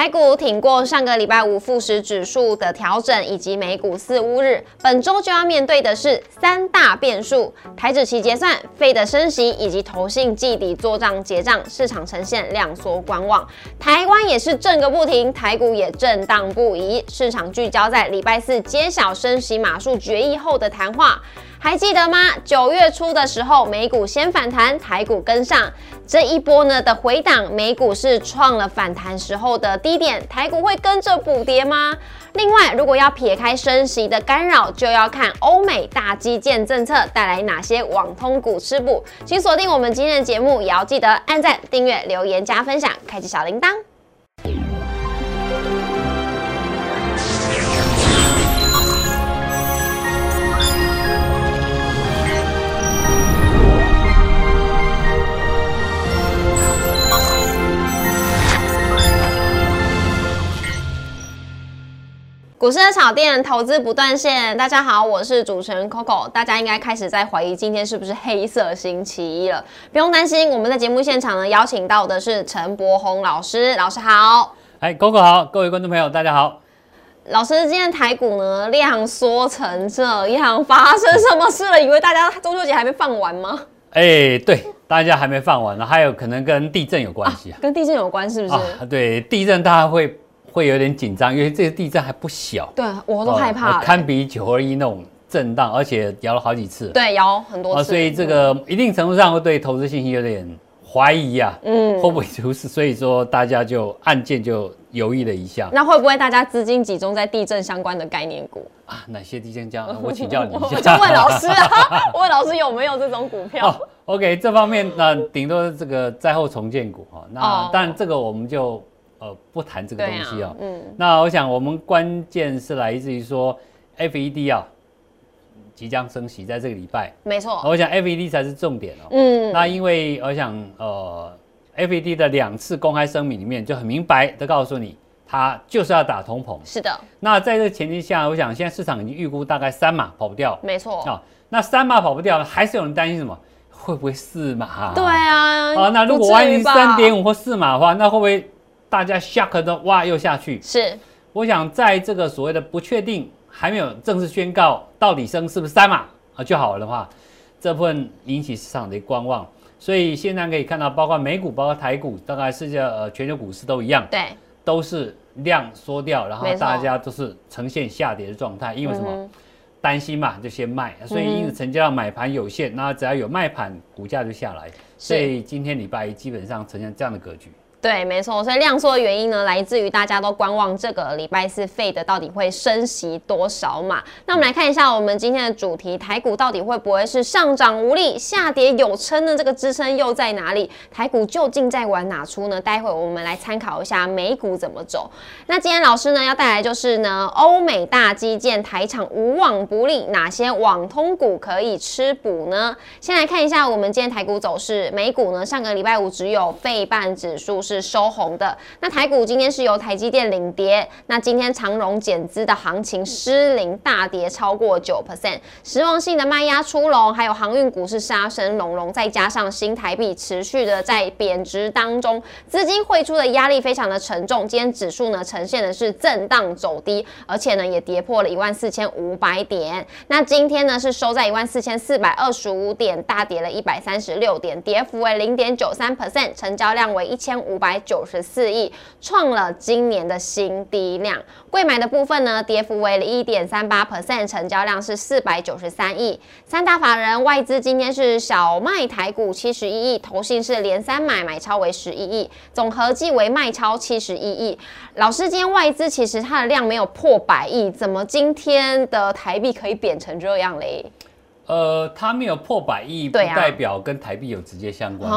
台股挺过上个礼拜五富时指数的调整，以及美股四乌日，本周就要面对的是三大变数：台指期结算、费的升息，以及投信季底做账结账，市场呈现量缩观望。台湾也是震个不停，台股也震荡不已，市场聚焦在礼拜四揭晓升息码数决议后的谈话。还记得吗？九月初的时候，美股先反弹，台股跟上这一波呢的回档，美股是创了反弹时候的低点，台股会跟着补跌吗？另外，如果要撇开升息的干扰，就要看欧美大基建政策带来哪些网通股吃补。请锁定我们今天的节目，也要记得按赞、订阅、留言、加分享，开启小铃铛。股市的炒店，投资不断线。大家好，我是主持人 Coco。大家应该开始在怀疑今天是不是黑色星期一了？不用担心，我们在节目现场呢，邀请到的是陈柏宏老师。老师好，哎，Coco 好，各位观众朋友大家好。老师，今天台股呢量缩成这样，发生什么事了？以为大家中秋节还没放完吗？哎，对，大家还没放完呢，还有可能跟地震有关系啊？跟地震有关是不是？啊对，地震大家会。会有点紧张，因为这个地震还不小，对我都害怕，堪比九二一那种震荡，而且摇了好几次，对，摇很多次，所以这个一定程度上会对投资信心有点怀疑啊，嗯，会不会出事？所以说大家就案件就犹豫了一下。那会不会大家资金集中在地震相关的概念股啊？哪些地震样？我请教你一下，就问老师啊，问老师有没有这种股票？OK，这方面那顶多这个灾后重建股哈，那但这个我们就。呃，不谈这个东西啊。嗯，那我想我们关键是来自于说，FED 啊，即将升息，在这个礼拜。没错。我想 FED 才是重点哦。嗯。那因为我想，呃，FED 的两次公开声明里面就很明白的告诉你，它就是要打通膨。是的。那在这个前提下，我想现在市场已经预估大概三码跑不掉。没错。啊，那三码跑不掉，还是有人担心什么？会不会四码？对啊。啊，那如果万一三点五或四码的话，那会不会？大家 shock 的哇又下去，是，我想在这个所谓的不确定还没有正式宣告到底升是不是三码啊就好了的话，这部分引起市场的观望，所以现在可以看到，包括美股、包括台股，大概世界呃全球股市都一样，对，都是量缩掉，然后大家都是呈现下跌的状态，因为什么？担心嘛，就先卖，所以因此成交量买盘有限，那只要有卖盘，股价就下来，所以今天礼拜一基本上呈现这样的格局。对，没错，所以量缩的原因呢，来自于大家都观望这个礼拜四费的到底会升息多少嘛？那我们来看一下我们今天的主题，台股到底会不会是上涨无力，下跌有撑的？这个支撑又在哪里？台股究竟在玩哪出呢？待会我们来参考一下美股怎么走。那今天老师呢要带来就是呢，欧美大基建台场无往不利，哪些网通股可以吃补呢？先来看一下我们今天台股走势，美股呢上个礼拜五只有费半指数。是收红的。那台股今天是由台积电领跌。那今天长荣减资的行情失灵，大跌超过九 percent，失望性的卖压出笼，还有航运股是杀声隆隆，再加上新台币持续的在贬值当中，资金汇出的压力非常的沉重。今天指数呢呈现的是震荡走低，而且呢也跌破了一万四千五百点。那今天呢是收在一万四千四百二十五点，大跌了一百三十六点，跌幅为零点九三 percent，成交量为一千五。百九十四亿，创了今年的新低量。贵买的部分呢，跌幅为一点三八 percent，成交量是四百九十三亿。三大法人外资今天是小卖台股七十一亿，投信是连三买，买超为十一亿，总合计为卖超七十一亿。老师，今天外资其实它的量没有破百亿，怎么今天的台币可以贬成这样嘞？呃，它没有破百亿，不代表跟台币有直接相关。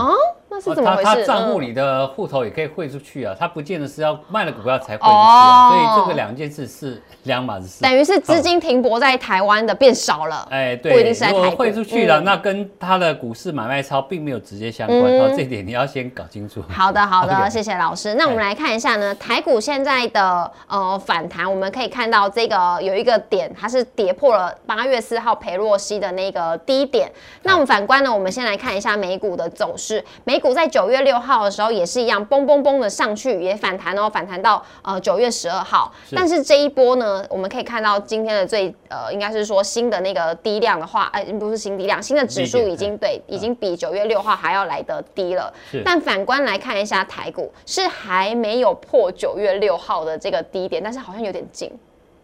那是怎么回事？他账户里的户头也可以汇出去啊，他不见得是要卖了股票才汇出去啊，所以这个两件事是两码子事。等于是资金停泊在台湾的变少了，哎，对，不一定是如果汇出去了，那跟他的股市买卖超并没有直接相关，哦，这点你要先搞清楚。好的，好的，谢谢老师。那我们来看一下呢，台股现在的呃反弹，我们可以看到这个有一个点，它是跌破了八月四号裴洛西的那个低点。那我们反观呢，我们先来看一下美股的走势，美。股在九月六号的时候也是一样，嘣嘣嘣的上去，也反弹哦，反弹到呃九月十二号。但是这一波呢，我们可以看到今天的最呃，应该是说新的那个低量的话，哎，不是新低量，新的指数已经对，已经比九月六号还要来得低了。但反观来看一下台股，是还没有破九月六号的这个低点，但是好像有点近。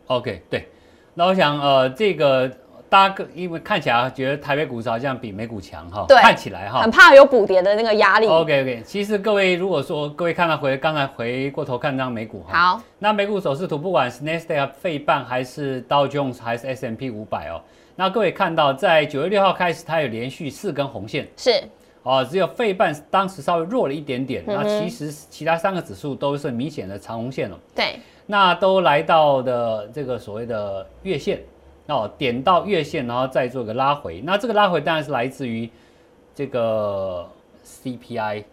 OK，对。那我想呃，这个。大家因为看起来觉得台北股市好像比美股强哈，看起来哈，很怕有补跌的那个压力。OK OK，其实各位如果说各位看到回刚才回过头看张美股哈，好，那美股走势图不管是 Nasdaq 费半还是 Dow Jones 还是 S M P 五百哦，那各位看到在九月六号开始它有连续四根红线，是。哦，只有费半当时稍微弱了一点点，那其实其他三个指数都是明显的长红线了，对，那都来到的这个所谓的月线。哦，点到月线，然后再做个拉回。那这个拉回当然是来自于这个 CPI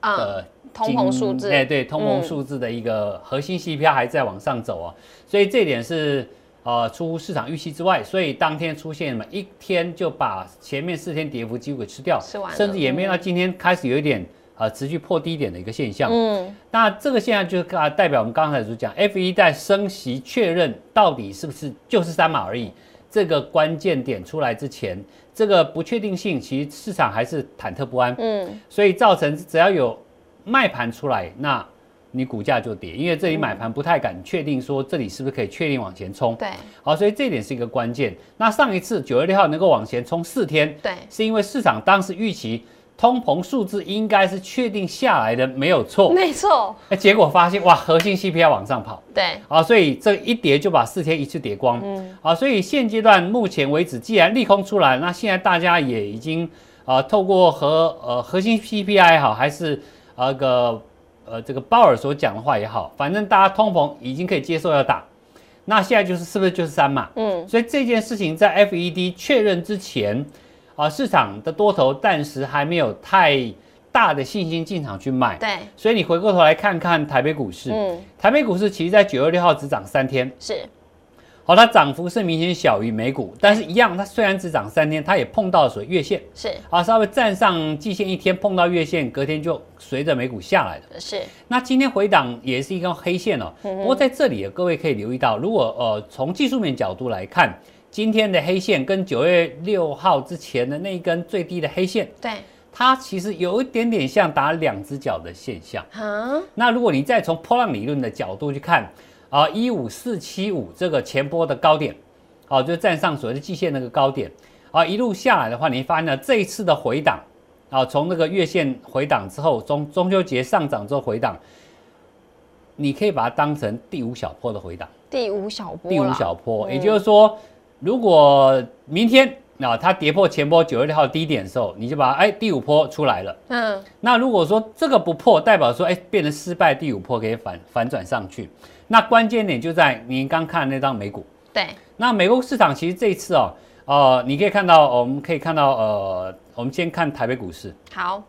的通膨数字。哎，对，通膨数字的一个核心 CPI 还在往上走啊，所以这点是呃出乎市场预期之外。所以当天出现嘛，一天就把前面四天跌幅几乎给吃掉，甚至也没有到今天开始有一点。啊，持续破低点的一个现象。嗯，那这个现象就是啊，代表我们刚才所讲，F 一在升息确认到底是不是就是三码而已。这个关键点出来之前，这个不确定性其实市场还是忐忑不安。嗯，所以造成只要有卖盘出来，那你股价就跌，因为这里买盘不太敢确定说这里是不是可以确定往前冲。对，好，所以这点是一个关键。那上一次九月六号能够往前冲四天，对，是因为市场当时预期。通膨数字应该是确定下来的，没有错，没错。哎，结果发现哇，核心 CPI 往上跑，对，啊，所以这一跌就把四天一次跌光，嗯，啊，所以现阶段目前为止，既然利空出来，那现在大家也已经啊，透过和呃核心 CPI 也好，还是那个呃这个鲍尔所讲的话也好，反正大家通膨已经可以接受要打，那现在就是是不是就是三嘛，嗯，所以这件事情在 FED 确认之前。啊，市场的多头暂时还没有太大的信心进场去买，对，所以你回过头来看看台北股市，嗯，台北股市其实在九月六号只涨三天，是，好，它涨幅是明显小于美股，但是一样，它虽然只涨三天，它也碰到所月线，是，啊，稍微站上季线一天碰到月线，隔天就随着美股下来的，是，那今天回档也是一根黑线哦，不过在这里各位可以留意到，如果呃从技术面角度来看。今天的黑线跟九月六号之前的那一根最低的黑线，对，它其实有一点点像打两只脚的现象。啊，那如果你再从波浪理论的角度去看，啊，一五四七五这个前波的高点，哦，就站上所谓的季线那个高点，啊，一路下来的话，你发现呢这一次的回档，啊，从那个月线回档之后，中中秋节上涨之后回档，你可以把它当成第五小坡的回档。第五小坡。第五小坡，也就是说。如果明天啊，它跌破前波九月六号低点的时候，你就把哎第五波出来了。嗯，那如果说这个不破，代表说哎变成失败，第五波可以反反转上去。那关键点就在您刚看那张美股。对。那美国市场其实这一次哦，呃，你可以看到，我们可以看到，呃，我们先看台北股市。好。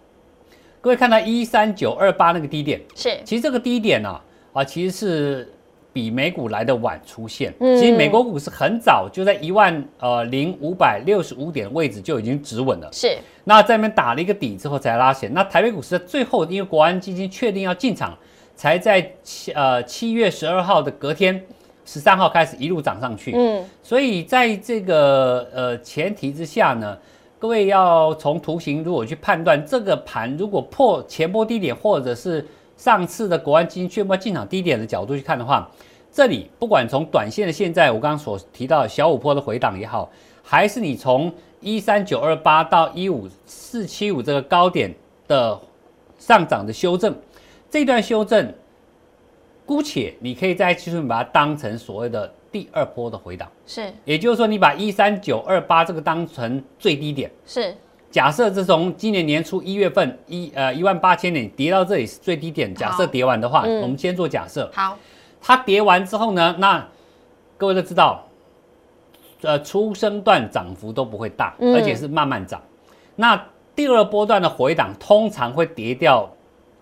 各位看到一三九二八那个低点，是。其实这个低点呢，啊，其实是。比美股来的晚出现，其实美国股市很早就在一万呃零五百六十五点位置就已经止稳了。是，那在那边打了一个底之后才拉起来。那台北股市最后因为国安基金确定要进场，才在七呃七月十二号的隔天十三号开始一路涨上去。嗯，所以在这个呃前提之下呢，各位要从图形如果去判断这个盘如果破前波低点或者是。上次的国安基金宣布进场低点的角度去看的话，这里不管从短线的现在我刚刚所提到小五波的回档也好，还是你从一三九二八到一五四七五这个高点的上涨的修正，这段修正，姑且你可以在技术面把它当成所谓的第二波的回档，是，也就是说你把一三九二八这个当成最低点，是。假设是从今年年初一月份一呃一万八千点跌到这里是最低点，假设跌完的话，我们先做假设。好，它跌完之后呢，那各位都知道，呃，初升段涨幅都不会大，而且是慢慢涨。那第二波段的回档通常会跌掉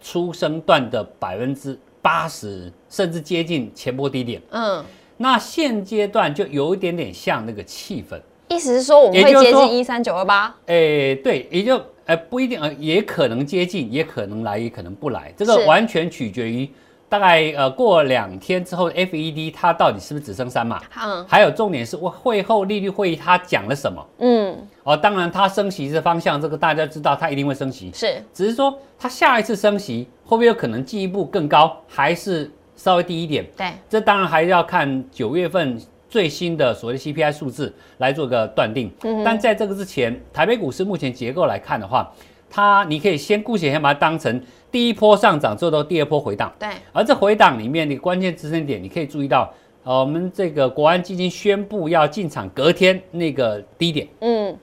初升段的百分之八十，甚至接近前波低点。嗯，那现阶段就有一点点像那个气氛。意思是说我们会接近一三九二八？诶，对，也就哎，不一定，呃，也可能接近，也可能来，也可能不来，这个完全取决于大概呃过两天之后，FED 它到底是不是只升三嘛？嗯还有重点是会后利率会议它讲了什么？嗯，哦，当然它升息的方向，这个大家知道，它一定会升息，是只是说它下一次升息会不会有可能进一步更高，还是稍微低一点？对，这当然还要看九月份最新的所谓的 CPI 数字来做个断定。但在这个之前，台北股市目前结构来看的话，它你可以先姑且先把它当成第一波上涨之后的第二波回档，对，而这回档里面的关键支撑点，你可以注意到，呃，我们这个国安基金宣布要进场隔天那个低点。嗯，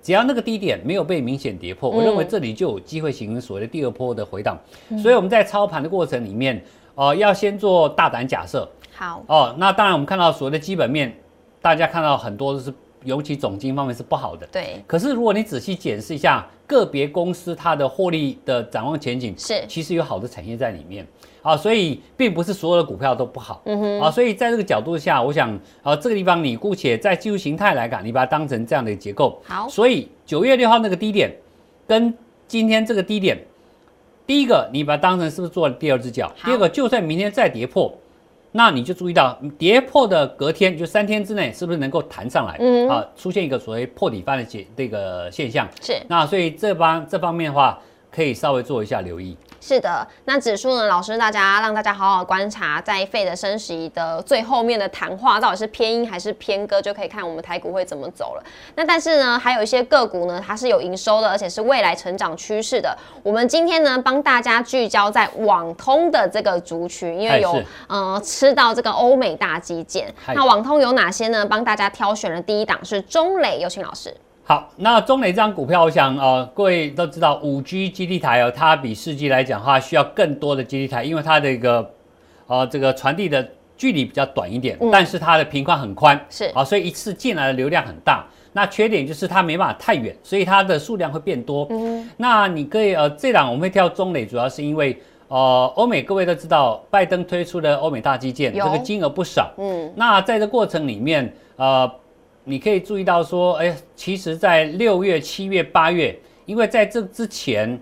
只要那个低点没有被明显跌破，嗯。我认为这里就有机会形成所谓的第二波的回档。所以我们在操盘的过程里面，呃，要先做大胆假设好，哦。那当然，我们看到所谓的基本面，大家看到很多都是，尤其总经方面是不好的。对，可是如果你仔细检视一下个别公司它的获利的展望前景，是其实有好的产业在里面啊，所以并不是所有的股票都不好。嗯哼，啊，所以在这个角度下，我想，啊，这个地方你姑且在技术形态来看，你把它当成这样的结构。好，所以九月六号那个低点，跟今天这个低点，第一个你把它当成是不是做了第二只脚？第二个，就算明天再跌破，那你就注意到跌破的隔天，就三天之内是不是能够弹上来？嗯啊，出现一个所谓破底翻的现这个现象。是。那所以这方这方面的话，可以稍微做一下留意。是的，那指数呢？老师，大家让大家好好观察，在费的升息的最后面的谈话，到底是偏鹰还是偏鸽，就可以看我们台股会怎么走了。那但是呢，还有一些个股呢，它是有营收的，而且是未来成长趋势的。我们今天呢，帮大家聚焦在网通的这个族群，因为有呃吃到这个欧美大基建。那网通有哪些呢？帮大家挑选了第一档是中磊，有请老师。好，那中磊这张股票，我想呃，各位都知道，五 G 基地台哦，它比四 G 来讲的话，需要更多的基地台，因为它的一个呃这个传递的距离比较短一点，嗯但是它的频宽很宽，是啊，所以一次进来的流量很大。那缺点就是它没办法太远，所以它的数量会变多。嗯，那你可以呃，这档我们会挑中磊，主要是因为呃，欧美各位都知道，拜登推出的欧美大基建，有这个金额不少。嗯，那在这过程里面，呃，你可以注意到说，哎，其实，在六月、七月、八月，因为在这之前，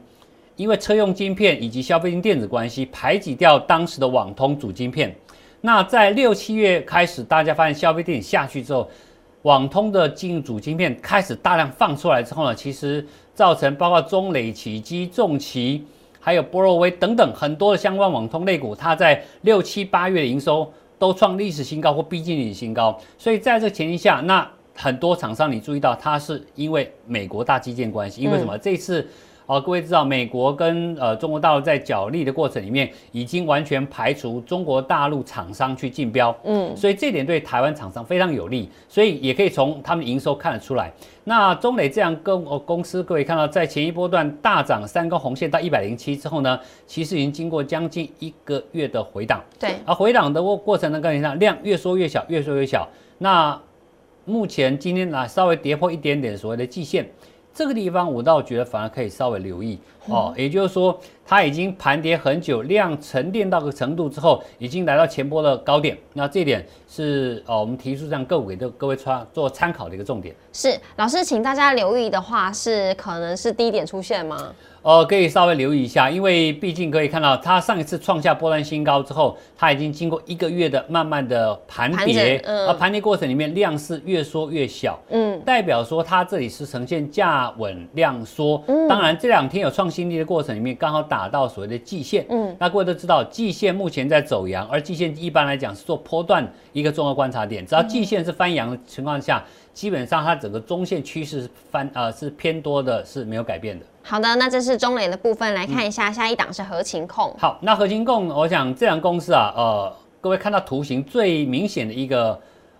因为车用晶片以及消费性电子关系，排挤掉当时的网通主晶片。那在六七月开始，大家发现消费电子下去之后，网通的进主晶片开始大量放出来之后呢，其实造成包括中磊、启基、重奇，还有波若威等等很多的相关网通类股，它在六七八月的营收都创历史新高或逼近历史新高。所以在这个前提下，那很多厂商你注意到，它是因为美国大基建关系，因为什么？这次哦，各位知道，美国跟呃中国大陆在角力的过程里面，已经完全排除中国大陆厂商去竞标，嗯，所以这点对台湾厂商非常有利，所以也可以从他们营收看得出来。那中磊这样跟呃公司，各位看到在前一波段大涨三根红线到一百零七之后呢，其实已经经过将近一个月的回档，对，而回档的过过程呢，跟你看量越缩越小，越缩越小。那目前今天呢稍微跌破一点点所谓的季线，这个地方我倒觉得反而可以稍微留意。哦，也就是说它已经盘跌很久，量沉淀到个程度之后，已经来到前波的高点。那这点是呃我们提出这样个股给各位参做参考的一个重点。是老师，请大家留意的话，是可能是低点出现吗？呃，可以稍微留意一下，因为毕竟可以看到，它上一次创下波段新高之后，它已经经过一个月的慢慢的盘盘跌整，嗯而盘跌过程里面量是越缩越小，嗯，代表说它这里是呈现价稳量缩。嗯当然这两天有创新低的过程里面，刚好打到所谓的季线。嗯，那各位都知道，季线目前在走阳，而季线一般来讲是做波段一个重要观察点。只要季线是翻阳的情况下，基本上它整个中线趋势是翻呃是偏多的，是没有改变的。好的，那这是中磊的部分，来看一下下一档是合情控。好，那合情控，我想这样公司啊，呃，各位看到图形最明显的一个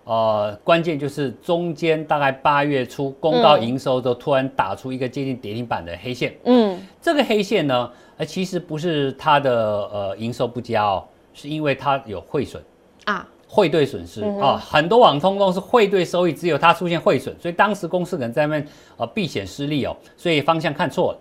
呃关键就是中间大概八月初公告营收之后，突然打出一个接近跌停板的黑线。嗯，这个黑线呢，呃，其实不是它的呃营收不佳哦，是因为它有汇损。啊，汇兑损失啊、很多网通公司汇兑收益只有它出现汇损，所以当时公司可能在那边呃避险失利哦，所以方向看错了。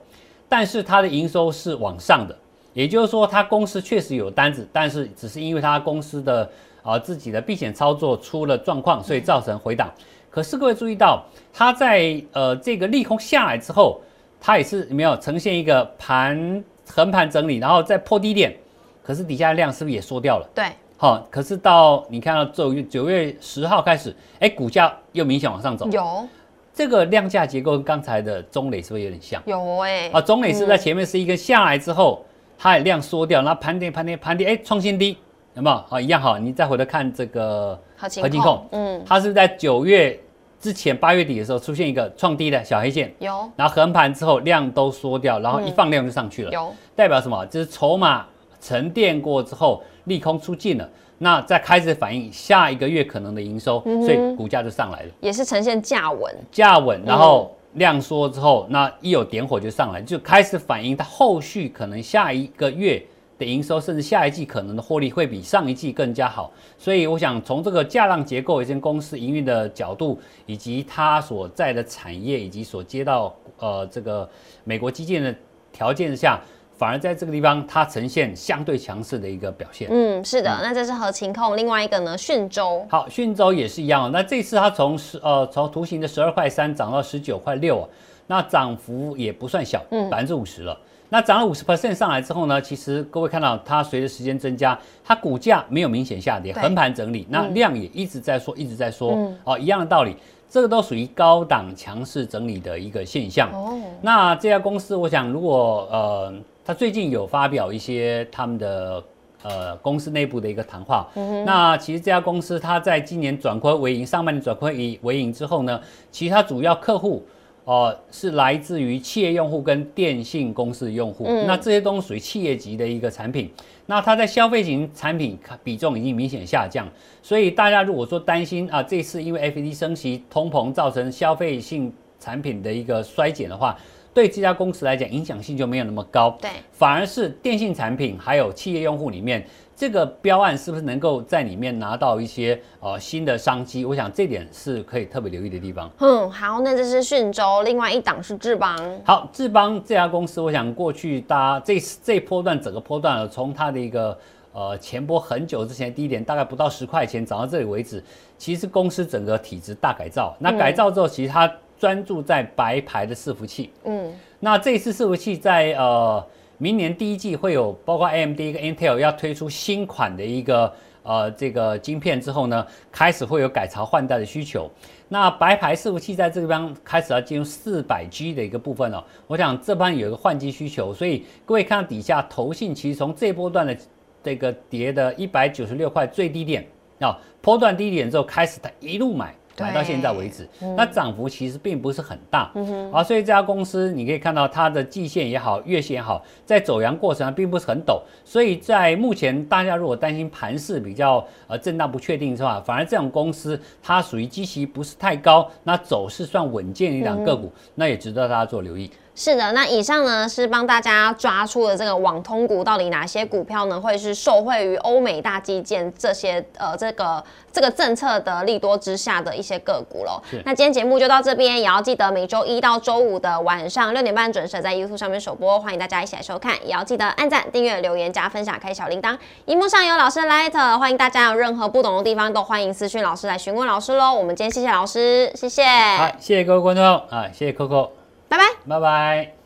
但是它的营收是往上的，也就是说他公司确实有单子，但是只是因为他公司的啊、呃自己的避险操作出了状况，所以造成回档。可是各位注意到，它在呃这个利空下来之后，它也是没有呈现一个盘横盘整理，然后再破低点，可是底下量是不是也缩掉了？对，好，可是到你看到九月九月十号开始，哎，股价又明显往上走。有这个量价结构跟刚才的中磊是不是有点像？有哎，啊，中磊是在前面是一个下来之后，它也量缩掉，然后盘跌盘跌盘跌，哎，创新低，有没有？好，一样好，你再回头看这个合金控，嗯，它是在九月。之前八月底的时候出现一个创低的小黑线，有，然后横盘之后量都缩掉，然后一放量就上去了，有，代表什么？就是筹码沉淀过之后利空出尽了，那再开始反映下一个月可能的营收，所以股价就上来了，也是呈现价稳，价稳，然后量缩之后，那一有点火就上来，就开始反映它后续可能下一个月。的营收，甚至下一季可能的获利会比上一季更加好，所以我想从这个价量结构、一间公司营运的角度，以及它所在的产业，以及所接到呃这个美国基建的条件下，反而在这个地方它呈现相对强势的一个表现。嗯，是的，那这是合情控，另外一个呢，讯州。好，讯州也是一样，那这次它从十呃从图形的十二块三涨到十九块六啊，那涨幅也不算小，嗯，百分之五十了。那涨了五十 percent 上来之后呢，其实各位看到它随着时间增加，它股价没有明显下跌，横盘整理，那量也一直在缩，一直在缩，哦，一样的道理，这个都属于高档强势整理的一个现象。哦，那这家公司，我想如果呃，它最近有发表一些他们的呃公司内部的一个谈话，那其实这家公司它在今年转亏为盈，上半年转亏为为盈之后呢，其实它主要客户。哦，是来自于企业用户跟电信公司的用户，那这些都属于企业级的一个产品。那它在消费型产品比重已经明显下降，所以大家如果说担心啊，这次因为 F E D 升息、通膨造成消费性产品的一个衰减的话，对这家公司来讲影响性就没有那么高。对，反而是电信产品还有企业用户里面。这个标案是不是能够在里面拿到一些呃新的商机？我想这点是可以特别留意的地方。嗯，好，那这是讯州，另外一档是智邦。好，智邦这家公司，我想过去大家这这波段整个波段，从它的一个呃前波很久之前低点，大概不到十块钱涨到这里为止，其实公司整个体质大改造。那改造之后，其实它专注在白牌的伺服器。嗯，那这次伺服器在呃。明年第一季会有包括 AMD 跟 Intel 要推出新款的一个呃这个晶片之后呢，开始会有改朝换代的需求。那白牌伺服器在这个地方开始要进入四百 G 的一个部分了。我想这边有一个换机需求，所以各位看到底下投信其实从这波段的这个跌的一百九十六块最低点啊，波段低点之后开始它一路买。买到现在为止，那涨幅其实并不是很大啊，所以这家公司你可以看到它的季线也好，月线也好，在走阳过程上并不是很陡，所以在目前大家如果担心盘势比较呃震荡不确定的话？反而这种公司它属于基期不是太高，那走势算稳健一两个股，那也值得大家做留意。是的，那以上呢是帮大家抓出了这个网通股到底哪些股票呢会是受惠于欧美大基建这些呃这个这个政策的利多之下的一些个股喽。那今天节目就到这边，也要记得每周一到周五的晚上六点半准时在 YouTube 上面首播，欢迎大家一起来收看，也要记得按赞、订阅、留言、加分享、开小铃铛。荧幕上有老师的 Light，欢迎大家有任何不懂的地方都欢迎私讯老师来询问老师喽。我们今天谢谢老师，谢谢。好，谢谢各位观众啊，谢谢 Coco。拜拜，拜拜。